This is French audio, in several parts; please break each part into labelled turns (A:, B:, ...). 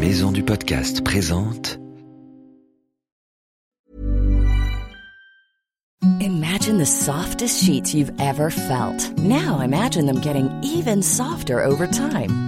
A: Maison du podcast présente
B: Imagine the softest sheets you've ever felt. Now imagine them getting even softer over time.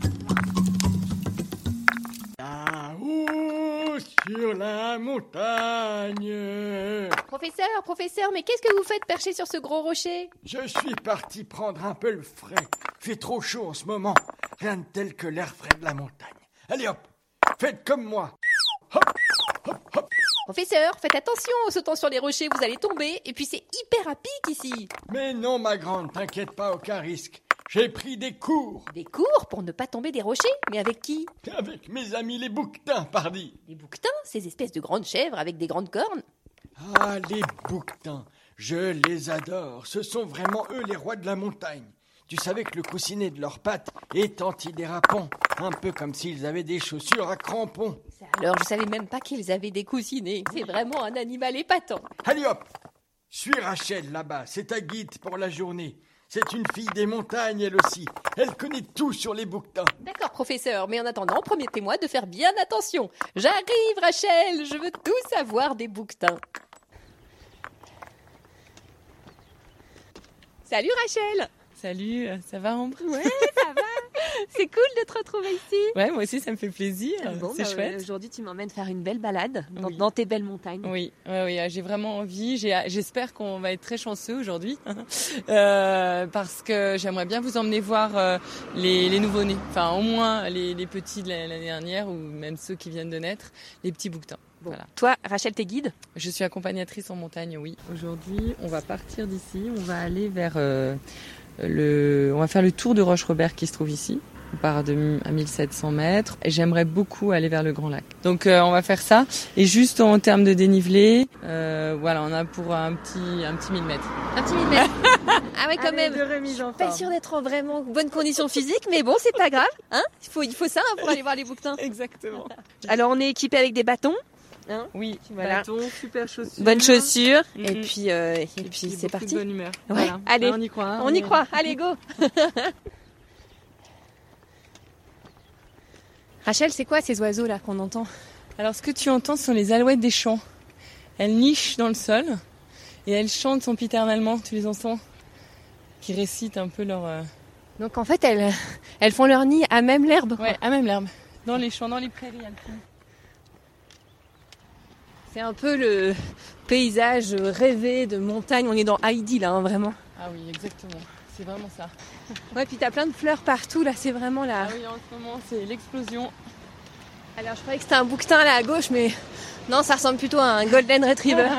C: Sur la montagne.
D: Professeur, professeur, mais qu'est-ce que vous faites perché sur ce gros rocher?
C: Je suis parti prendre un peu le frais. Fait trop chaud en ce moment. Rien de tel que l'air frais de la montagne. Allez hop, faites comme moi. Hop, hop, hop.
D: Professeur, faites attention en sautant sur les rochers, vous allez tomber, et puis c'est hyper à pic ici.
C: Mais non, ma grande, t'inquiète pas, aucun risque. J'ai pris des cours
D: Des cours pour ne pas tomber des rochers Mais avec qui?
C: Avec mes amis les bouquetins, pardi.
D: Des bouquetins, ces espèces de grandes chèvres avec des grandes cornes
C: Ah, les bouquetins, je les adore. Ce sont vraiment eux les rois de la montagne. Tu savais que le coussinet de leurs pattes est antidérapant, un peu comme s'ils avaient des chaussures à crampons.
D: Alors je savais même pas qu'ils avaient des coussinets. C'est vraiment un animal épatant.
C: Allez hop Suis Rachel là-bas, c'est ta guide pour la journée. C'est une fille des montagnes, elle aussi. Elle connaît tout sur les bouquetins.
D: D'accord, professeur, mais en attendant, promettez-moi de faire bien attention. J'arrive, Rachel, je veux tout savoir des bouquetins. Salut Rachel
E: Salut, euh, ça va Ambre?
D: Ouais, ça va C'est cool de te retrouver ici
E: Ouais, moi aussi ça me fait plaisir,
D: Bon,
E: c'est
D: bah,
E: chouette.
D: Aujourd'hui, tu m'emmènes faire une belle balade dans,
E: Oui.
D: dans tes belles montagnes.
E: Oui, ouais, oui, j'ai vraiment envie. J'espère qu'on va être très chanceux aujourd'hui, Euh, parce que j'aimerais bien vous emmener voir euh, les, les nouveau-nés, enfin au moins les, les petits de la- l'année dernière ou même ceux qui viennent de naître, les petits bouquetins. Voilà.
D: Toi, Rachel, t'es guide?
E: Je suis accompagnatrice en montagne, oui. Aujourd'hui, on va partir d'ici, on va aller vers euh, le, on va faire le tour de Roche-Robert qui se trouve ici. On part de, à 1700 mètres et j'aimerais beaucoup aller vers le Grand Lac. Donc euh, on va faire ça. Et juste en termes de dénivelé, euh, voilà, on a pour un petit, un petit 1000 mètres.
D: Un petit millimètre. ah ouais, quand
E: Allez,
D: même.
E: de remise en
D: Pas
E: forme.
D: sûr d'être en vraiment bonne condition physique, mais bon, c'est pas grave. Hein il, faut, il faut ça hein, pour aller voir les bouquetins.
E: Exactement.
D: Alors, on est équipé avec des bâtons, hein,
E: Oui,
D: Voilà.
E: bâton, super chaussures.
D: bonnes chaussures, et
E: Mhm.
D: puis, euh, et
E: Et
D: puis
E: puis
D: c'est parti.
E: bonne humeur.
D: Ouais,
E: Voilà.
D: allez.
E: Ah, on y croit. hein,
D: On y croit. Allez, go Rachel, c'est quoi ces oiseaux là qu'on entend?
E: Alors, ce que tu entends ce sont les alouettes des champs. Elles nichent dans le sol et elles chantent sempiternellement. Tu les entends Qui récitent un peu leur. euh,
D: Donc en fait, elles, elles font leur nid à même l'herbe.
E: Ouais, à même l'herbe. Dans les champs, dans les prairies.
D: C'est un peu le paysage rêvé de montagne. On est dans Heidi là, hein, vraiment.
E: Ah oui, exactement. C'est vraiment ça.
D: Ouais, puis t'as plein de fleurs partout là. C'est vraiment là.
E: Ah oui, en ce moment, c'est l'explosion.
D: Alors je croyais que c'était un bouquetin là à gauche, mais non, ça ressemble plutôt à un golden retriever.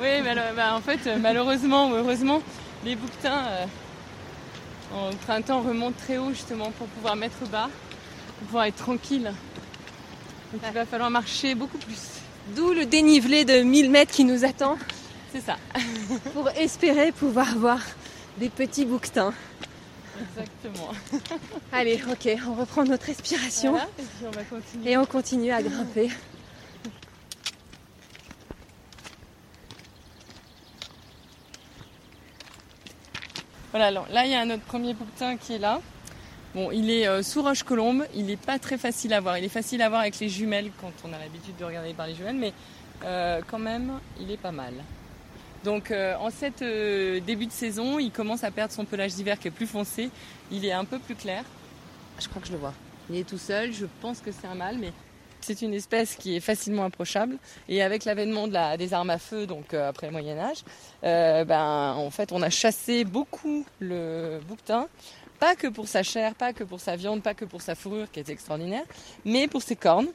E: Oui, mais alors, bah, en fait, euh, malheureusement ou heureusement, les bouquetins euh, en printemps remontent très haut justement pour pouvoir mettre bas, pour pouvoir être tranquille. Donc il va falloir marcher beaucoup plus.
D: D'où le dénivelé de 1000 mètres qui nous attend
E: C'est ça.
D: pour espérer pouvoir voir des petits bouquetins.
E: Exactement.
D: Allez, ok, on reprend notre respiration
E: Voilà, et puis on va continuer.
D: et on continue à grimper.
E: Voilà, alors là, il y a notre premier bouquetin qui est là. Bon, il est euh, sous roche colombe, il n'est pas très facile à voir. Il est facile à voir avec les jumelles quand on a l'habitude de regarder par les jumelles, mais euh, quand même, il est pas mal. Donc, euh, en cette euh, début de saison, il commence à perdre son pelage d'hiver qui est plus foncé. Il est un peu plus clair. Je crois que je le vois. Il est tout seul, je pense que c'est un mâle, mais c'est une espèce qui est facilement approchable. Et avec l'avènement de la- des armes à feu, donc euh, après le Moyen Âge, ben, en fait, on a chassé beaucoup le bouquetin. Pas que pour sa chair, pas que pour sa viande, pas que pour sa fourrure qui est extraordinaire, mais pour ses cornes.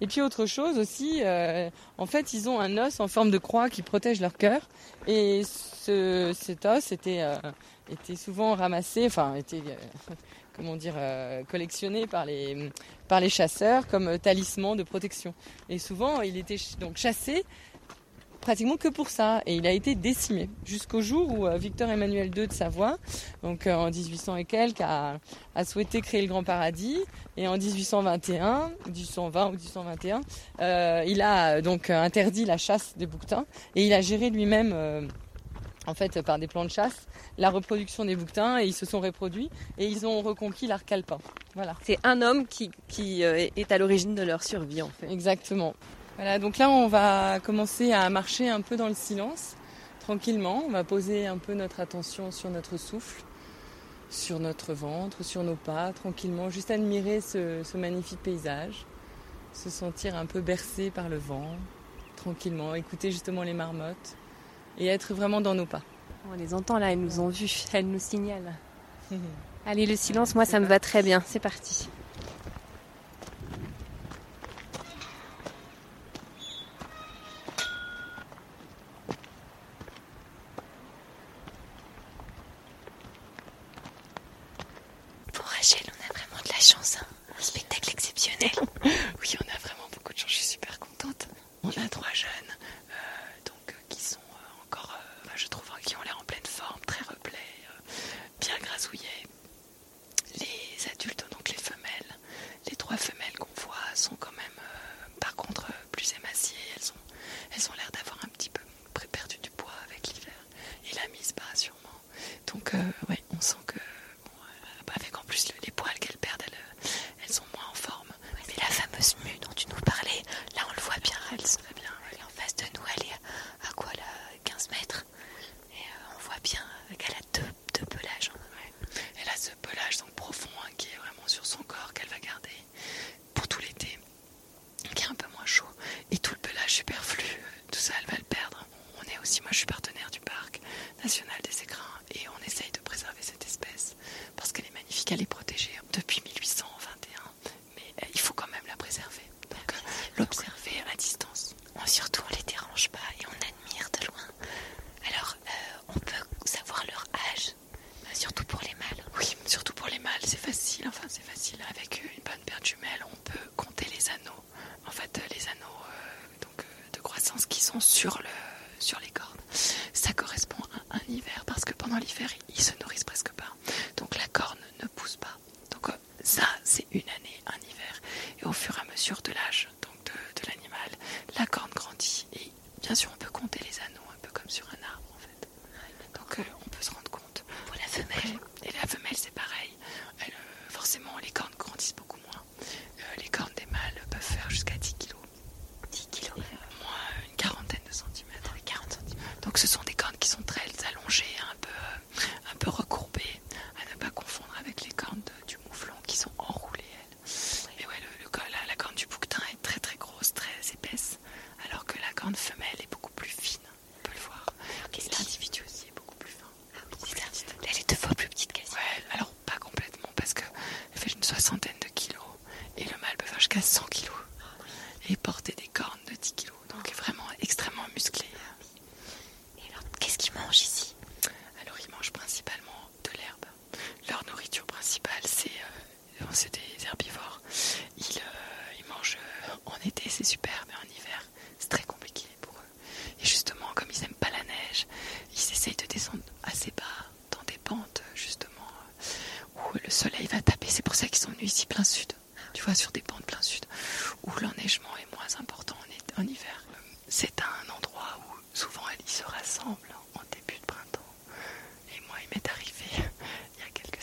E: Et puis autre chose aussi, euh, en fait, ils ont un os en forme de croix qui protège leur cœur. Et ce, cet os était, euh, était souvent ramassé, enfin, était, euh, comment dire, euh, collectionné par les, par les chasseurs comme talisman de protection. Et souvent, il était donc chassé pratiquement que pour ça. Et il a été décimé jusqu'au jour où euh, Victor Emmanuel II de Savoie, donc euh, en 1800 et quelques, a, a souhaité créer le Grand Paradis. Et en 1821, 1820 ou 1821, euh, il a donc interdit la chasse des bouquetins et il a géré lui-même, euh, en fait, par des plans de chasse, la reproduction des bouquetins et ils se sont reproduits et ils ont reconquis l'arc alpin. Voilà.
D: C'est un homme qui, qui est à l'origine de leur survie en fait.
E: Exactement. Voilà, donc là on va commencer à marcher un peu dans le silence, tranquillement. On va poser un peu notre attention sur notre souffle, sur notre ventre, sur nos pas, tranquillement, juste admirer ce, ce magnifique paysage, se sentir un peu bercé par le vent, tranquillement, écouter justement les marmottes et être vraiment dans nos pas.
D: On les entend là, elles nous ont vus, elles nous signalent. Allez, le silence, moi ça me va très bien, c'est parti.
F: Pour Rachel, on a vraiment de la chance. hein. Un spectacle exceptionnel.
E: Oui, on a vraiment beaucoup de chance, je suis super contente. On a trois jeunes, euh, donc euh, qui sont euh, encore, euh, enfin, je trouve, hein, qui ont l'air en pleine forme, très replets, euh, bien grasouillés. Les adultes, donc les femelles, les trois femelles qu'on voit sont quand même, euh, par contre, euh, plus émaciées. Elles ont, elles ont l'air d'avoir un petit peu pré- perdu du poids avec l'hiver et la mise bas sûrement. Donc, euh, ouais, on sent que, bon, euh, avec en plus le- les poils qu'elles perdent, elles, euh, elles sont moins en forme.
F: Mais la fameuse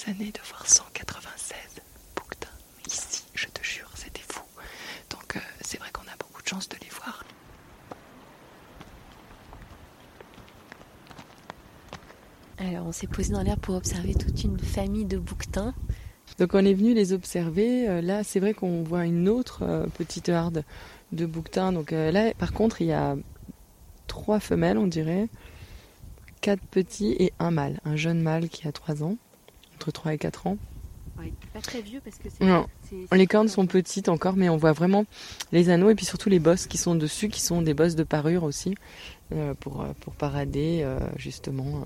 E: années, de voir 196 bouquetins ici. Je te jure, c'était fou. Donc, euh, c'est vrai qu'on a beaucoup de chance de les voir.
D: Alors, on s'est posé dans l'air pour observer toute une famille de bouquetins.
E: Donc on est venu les observer. Euh, Là, c'est vrai qu'on voit une autre euh, petite harde de bouquetins. Donc là, par contre, il y a trois femelles, on dirait, quatre petits et un mâle, un jeune mâle qui a trois ans, entre 3 et 4 ans.
D: pas très vieux parce que c'est.
E: Non. Les cornes sont petites encore, mais on voit vraiment les anneaux et puis surtout les bosses qui sont dessus, qui sont des bosses de parure aussi, euh, pour, euh, pour parader euh, justement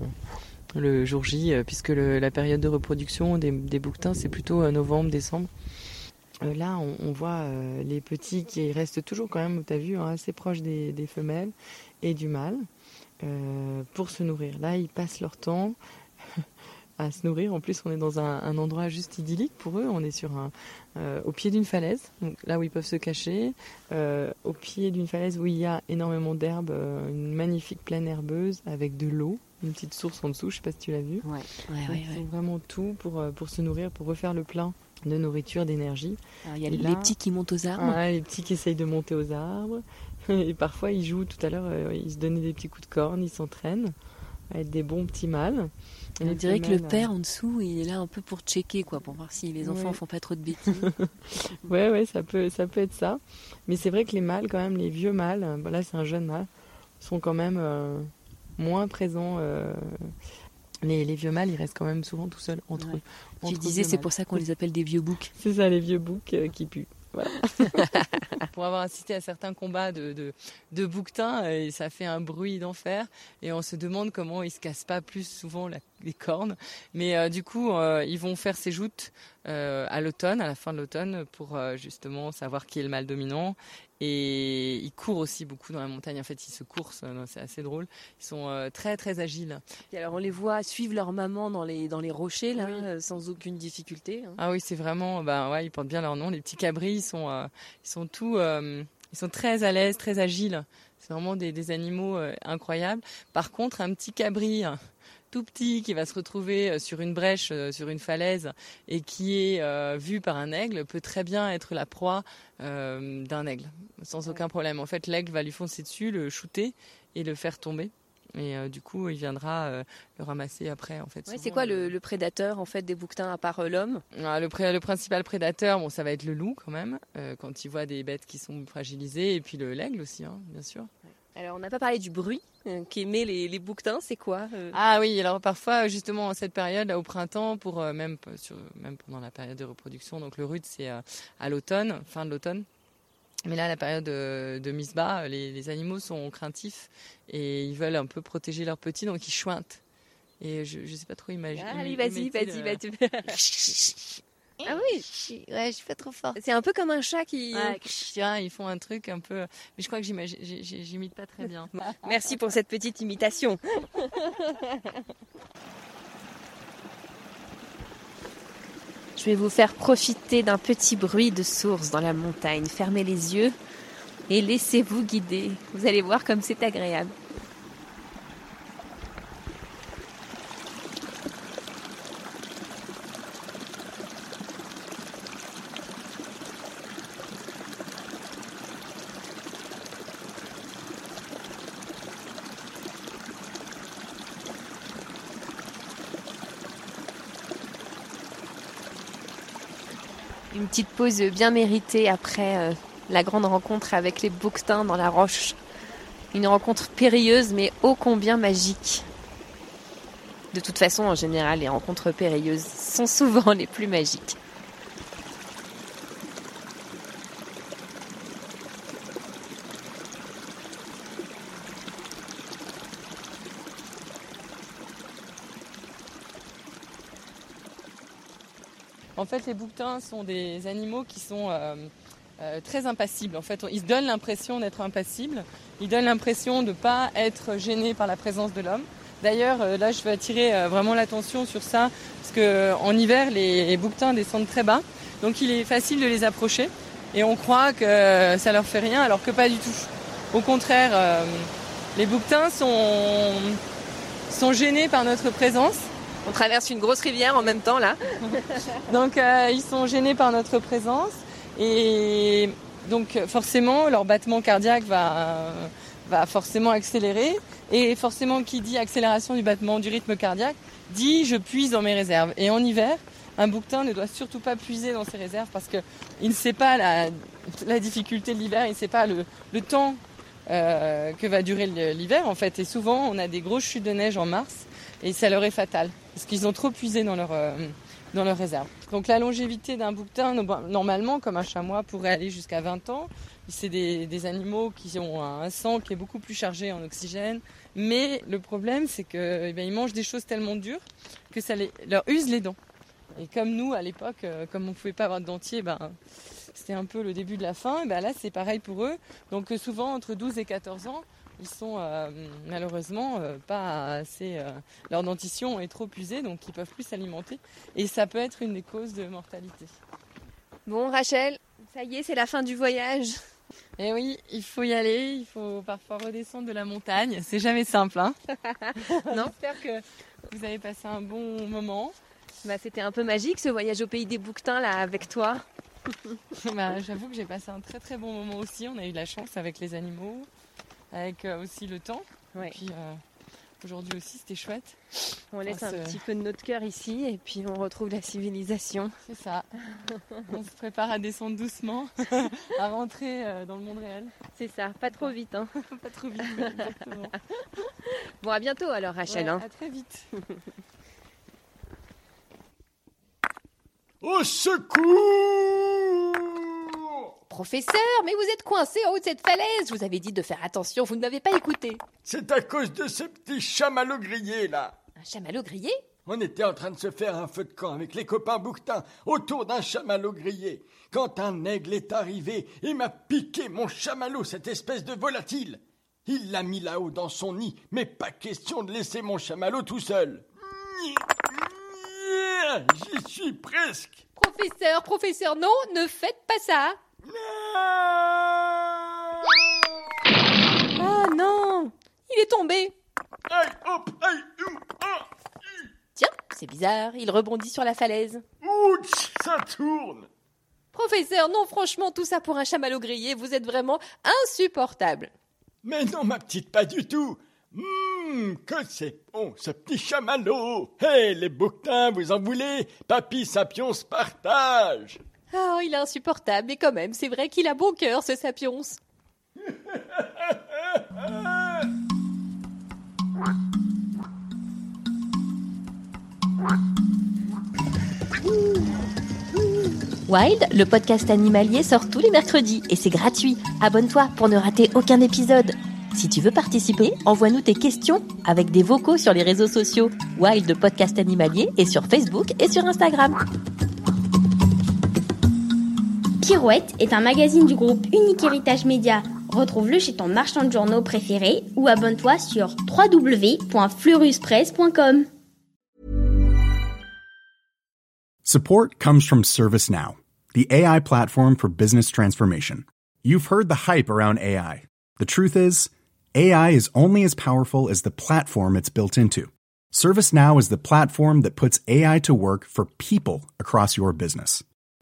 E: euh, le jour J, puisque le- la période de reproduction des, des bouquetins, c'est plutôt novembre, décembre. Là, on, on voit les petits qui restent toujours quand même, tu as vu, hein, assez proches des, des femelles et du mâle pour se nourrir. Là, ils passent leur temps à se nourrir. En plus, on est dans un, un endroit juste idyllique pour eux. On est sur un, euh, au pied d'une falaise, donc là où ils peuvent se cacher, euh, au pied d'une falaise où il y a énormément d'herbes, euh, une magnifique plaine herbeuse avec de l'eau, une petite source en dessous. Je sais pas si tu l'as vu.
D: Ouais, ouais,
E: Donc,
D: ouais.
E: Ils ont vraiment tout pour, euh, pour se nourrir, pour refaire le plein de nourriture, d'énergie.
D: Il y a les petits qui montent aux arbres.
E: Ah, les petits qui essayent de monter aux arbres. Et parfois, ils jouent. Tout à l'heure, ils se donnaient des petits coups de corne, ils s'entraînent à être des bons petits mâles. Et
D: On dirait que le père en dessous, il est là un peu pour checker, quoi, pour voir si les enfants
E: Ouais.
D: font pas trop de bêtises.
E: euh, Ouais, ouais, ça peut, ça peut être ça. Mais c'est vrai que les mâles, quand même, les vieux mâles, euh, bah là, c'est un jeune mâle, sont quand même euh, moins présents. euh, les, les vieux mâles, ils restent quand même souvent tout seuls entre
D: Ouais.
E: eux.
D: Tu
E: entre
D: disais,
E: vieux
D: c'est pour ça qu'on les appelle des vieux boucs.
E: C'est ça, les vieux boucs euh, qui puent. Pour avoir assisté à certains combats de, de, bouquetins, euh, ça fait un bruit d'enfer. Et on se demande comment ils se cassent pas plus souvent la- les cornes. Mais euh, du coup, euh, ils vont faire ces joutes euh, à l'automne, à la fin de l'automne, pour justement savoir qui est le mâle dominant. Et ils courent aussi beaucoup dans la montagne. En fait, ils se coursent, euh, c'est assez drôle. Ils sont très très agiles.
D: Et alors, on les voit suivre leur maman dans les, dans les rochers, là,
E: Oui.
D: sans aucune difficulté. hein.
E: Ah oui, c'est vraiment, bah ouais, ils portent bien leur nom. Les petits cabris, ils sont, ils sont tout, ils sont très à l'aise, très agiles. C'est vraiment des, des animaux euh, incroyables. Par contre, un petit cabri tout petit qui va se retrouver euh, sur une brèche, euh, sur une falaise, et qui est euh, vu par un aigle, peut très bien être la proie euh, d'un aigle, sans aucun problème. En fait, l'aigle va lui foncer dessus, le shooter et le faire tomber. Et euh, du coup, il viendra euh, le ramasser après. En fait,
D: Ouais, c'est quoi
E: le-
D: prédateur, en fait, des bouquetins, à part euh, l'homme?
E: Ah, le, le principal prédateur, bon, ça va être le loup quand même, quand il voit des bêtes qui sont fragilisées, et puis le l'aigle aussi, hein, bien sûr.
D: Alors, on n'a pas parlé du bruit euh, qu'émet les, les bouquetins, c'est quoi euh
E: Ah oui, alors parfois, justement, en cette période, là, au printemps, pour euh, même, sur, même pendant la période de reproduction, donc le rude, c'est euh, à l'automne, fin de l'automne. Mais là, la période de, de mise bas, les, les animaux sont craintifs et ils veulent un peu protéger leurs petits, donc ils chointent. Et je ne sais pas trop imaginer.
D: Allez, vas-y, vas-y, vas-y. ah oui,
F: Ouais, je suis pas trop fort.
D: c'est un peu comme un chat qui...
E: Tiens, ils font un truc un peu. Mais je crois que j'imite pas très bien.
D: Merci pour cette petite imitation. Je vais vous faire profiter d'un petit bruit de source dans la montagne. Fermez les yeux et laissez-vous guider. Vous allez voir comme c'est agréable. Petite pause bien méritée après euh, la grande rencontre avec les bouquetins dans la roche. Une rencontre périlleuse mais ô combien magique. De toute façon, en général, les rencontres périlleuses sont souvent les plus magiques.
E: En fait, les bouquetins sont des animaux qui sont euh, euh, très impassibles. En fait, ils donnent l'impression d'être impassibles. Ils donnent l'impression de ne pas être gênés par la présence de l'homme. D'ailleurs, euh, là, je veux attirer vraiment l'attention sur ça, parce que en hiver, les bouquetins descendent très bas, donc il est facile de les approcher, et on croit que ça leur fait rien, alors que pas du tout. Au contraire, les bouquetins sont gênés par notre présence.
G: On traverse une grosse rivière en même temps là.
E: donc ils sont gênés par notre présence, et donc forcément, leur battement cardiaque va va forcément accélérer. Et forcément, qui dit accélération du battement du rythme cardiaque, dit je puise dans mes réserves. Et en hiver, un bouquetin ne doit surtout pas puiser dans ses réserves parce qu'il ne sait pas la, difficulté de l'hiver, il ne sait pas le, temps euh, que va durer l'hiver en fait. Et souvent, on a des grosses chutes de neige en mars et ça leur est fatal parce qu'ils ont trop puisé dans leur, euh, dans leur réserve. Donc la longévité d'un bouquetin, normalement, comme un chamois, pourrait aller jusqu'à 20 ans. C'est des, animaux qui ont un sang qui est beaucoup plus chargé en oxygène. Mais le problème, c'est qu'ils eh mangent des choses tellement dures que ça leur use les dents. Et comme nous, à l'époque, euh, comme on ne pouvait pas avoir de dentier, ben, c'était un peu le début de la fin. Et ben là, c'est pareil pour eux. Donc euh, souvent, entre 12 et 14 ans, ils sont euh, malheureusement pas assez. leur dentition est trop usée, donc ils peuvent plus s'alimenter. Et ça peut être une des causes de mortalité.
D: Bon, Rachel, ça y est, c'est la fin du voyage.
E: Eh oui, il faut y aller, il faut parfois redescendre de la montagne. C'est jamais simple, hein Non. J'espère que vous avez passé un bon moment.
D: Bah, c'était un peu magique ce voyage au pays des bouquetins là avec toi.
E: bah, J'avoue que j'ai passé un très très bon moment aussi. On a eu de la chance avec les animaux, avec euh, aussi le temps.
D: Ouais.
E: puis, euh, Aujourd'hui aussi, c'était chouette.
D: On laisse un petit peu de notre cœur ici et puis on retrouve la civilisation.
E: C'est ça. on se prépare à descendre doucement, à rentrer euh, dans le monde réel.
D: C'est ça, pas trop vite. Hein.
E: pas trop vite, exactement.
D: Bon, à bientôt alors, Rachel. hein.
E: À très vite.
C: Au secours
D: Professeur, mais vous êtes coincé en haut de cette falaise. Je vous avais dit de faire attention, vous ne m'avez pas écouté.
C: C'est à cause de ce petit chamallow grillé là.
D: Un chamallow grillé?
C: On était en train de se faire un feu de camp avec les copains bouquetins autour d'un chamallow grillé. Quand un aigle est arrivé et m'a piqué mon chamallow, cette espèce de volatile. Il l'a mis là-haut dans son nid, mais pas question de laisser mon chamallow tout seul. J'y suis presque.
D: Professeur, professeur, non, ne faites pas ça. Oh non Il est tombé Tiens, c'est bizarre, il rebondit sur la falaise.
C: Ouch, ça tourne
D: Professeur, non, franchement, tout ça pour un chamallow grillé, vous êtes vraiment insupportable.
C: Mais non, ma petite, pas du tout. Hum, que c'est bon, ce petit chamallow. Hé, les bouquetins, vous en voulez? Papy Sapion se partage.
D: Oh, il est insupportable, mais quand même, c'est vrai qu'il a bon cœur, ce Sapiens.
B: Wild, le podcast animalier, sort tous les mercredis et c'est gratuit. Abonne-toi pour ne rater aucun épisode. Si tu veux participer, envoie-nous tes questions avec des vocaux sur les réseaux sociaux Wild Podcast Animalier et sur Facebook et sur Instagram.
H: Pirouette est un magazine du groupe Unique Héritage Média. Retrouve-le chez ton marchand de journaux préféré ou abonne-toi sur www.fleuruspresse.com.
I: Support comes from ServiceNow, the AI platform for business transformation. You've heard the hype around AI. The truth is, AI is only as powerful as the platform it's built into. ServiceNow is the platform that puts AI to work for people across your business